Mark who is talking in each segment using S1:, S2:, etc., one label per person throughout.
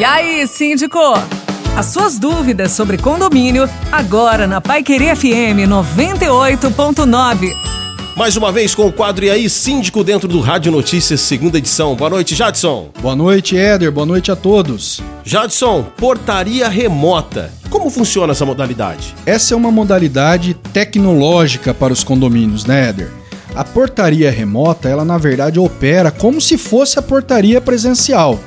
S1: E aí, síndico? As suas dúvidas sobre condomínio, agora na Pai Querer FM 98.9.
S2: Mais uma vez com o quadro E aí, síndico dentro do Rádio Notícias, segunda edição. Boa noite, Jadson.
S3: Boa noite, Éder. Boa noite a todos.
S2: Jadson, portaria remota. Como funciona essa modalidade?
S3: Essa é uma modalidade tecnológica para os condomínios, né, Éder? A portaria remota, ela na verdade opera como se fosse a portaria presencial.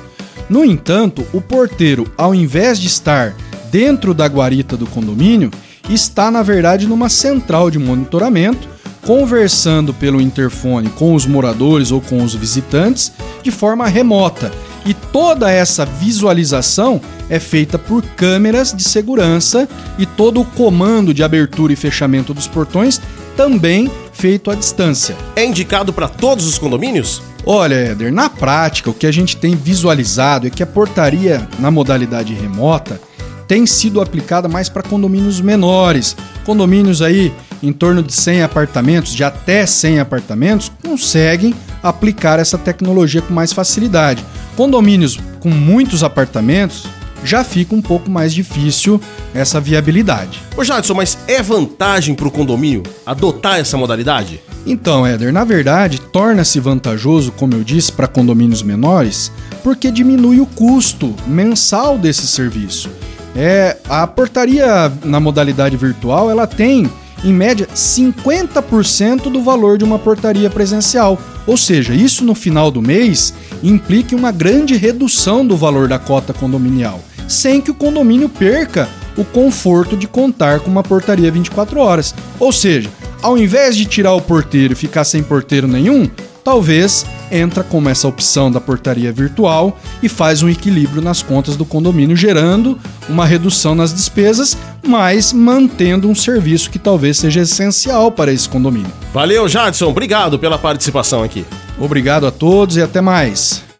S3: No entanto, o porteiro, ao invés de estar dentro da guarita do condomínio, está na verdade numa central de monitoramento, conversando pelo interfone com os moradores ou com os visitantes de forma remota. E toda essa visualização é feita por câmeras de segurança e todo o comando de abertura e fechamento dos portões também feito à distância.
S2: É indicado para todos os condomínios?
S3: Olha, Éder, na prática, o que a gente tem visualizado é que a portaria na modalidade remota tem sido aplicada mais para condomínios menores. Condomínios aí em torno de 100 apartamentos, de até 100 apartamentos, conseguem aplicar essa tecnologia com mais facilidade. Condomínios com muitos apartamentos já fica um pouco mais difícil essa viabilidade.
S2: Ô Jadson, mas é vantagem para o condomínio adotar essa modalidade?
S3: Então, Éder, na verdade, torna-se vantajoso, como eu disse, para condomínios menores, porque diminui o custo mensal desse serviço. É, a portaria na modalidade virtual, ela tem em média 50% do valor de uma portaria presencial. Ou seja, isso no final do mês implica uma grande redução do valor da cota condominial sem que o condomínio perca o conforto de contar com uma portaria 24 horas. Ou seja, ao invés de tirar o porteiro e ficar sem porteiro nenhum, talvez entra como essa opção da portaria virtual e faz um equilíbrio nas contas do condomínio, gerando uma redução nas despesas, mas mantendo um serviço que talvez seja essencial para esse condomínio.
S2: Valeu, Jadson. Obrigado pela participação aqui.
S3: Obrigado a todos e até mais.